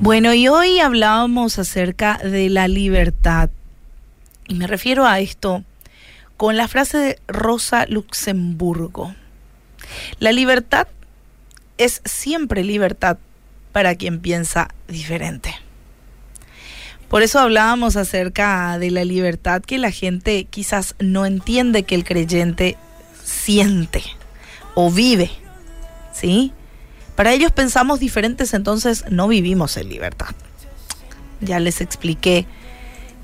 Bueno, y hoy hablábamos acerca de la libertad. Y me refiero a esto con la frase de Rosa Luxemburgo. La libertad es siempre libertad para quien piensa diferente. Por eso hablábamos acerca de la libertad que la gente quizás no entiende que el creyente siente o vive. ¿Sí? Para ellos pensamos diferentes, entonces no vivimos en libertad. Ya les expliqué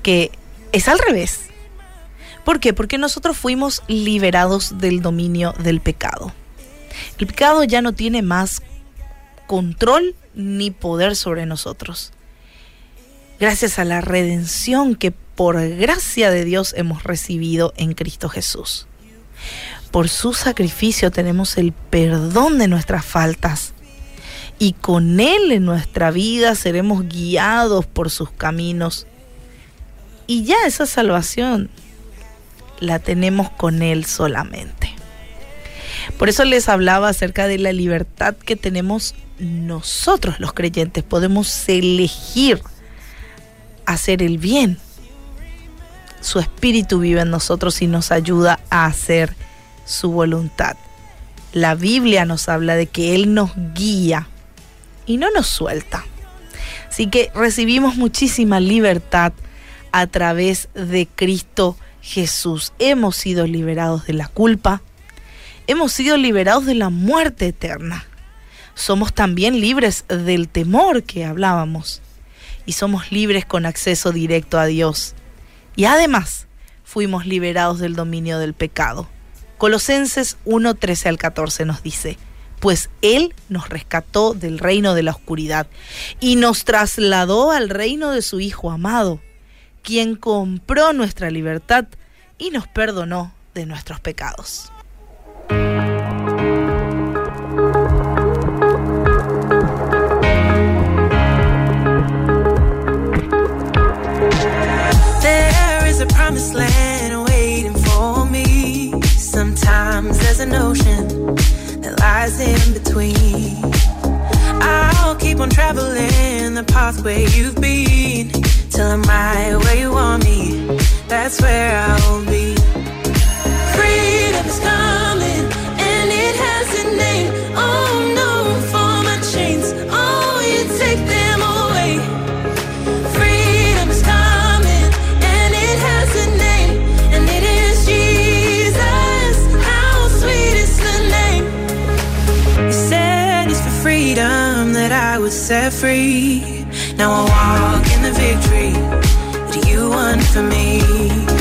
que es al revés. ¿Por qué? Porque nosotros fuimos liberados del dominio del pecado. El pecado ya no tiene más control ni poder sobre nosotros. Gracias a la redención que por gracia de Dios hemos recibido en Cristo Jesús. Por su sacrificio tenemos el perdón de nuestras faltas y con Él en nuestra vida seremos guiados por sus caminos. Y ya esa salvación la tenemos con Él solamente. Por eso les hablaba acerca de la libertad que tenemos nosotros los creyentes. Podemos elegir hacer el bien. Su espíritu vive en nosotros y nos ayuda a hacer su voluntad. La Biblia nos habla de que Él nos guía y no nos suelta. Así que recibimos muchísima libertad a través de Cristo Jesús. Hemos sido liberados de la culpa, hemos sido liberados de la muerte eterna. Somos también libres del temor que hablábamos y somos libres con acceso directo a Dios. Y además fuimos liberados del dominio del pecado. Colosenses 1, 13 al 14 nos dice, pues Él nos rescató del reino de la oscuridad y nos trasladó al reino de su Hijo amado, quien compró nuestra libertad y nos perdonó de nuestros pecados. There is a promised land waiting for me. Sometimes there's an between. I'll keep on traveling the pathway you've been till I'm right where you want me. That's where I'll I was set free. Now I walk in the victory that you won for me.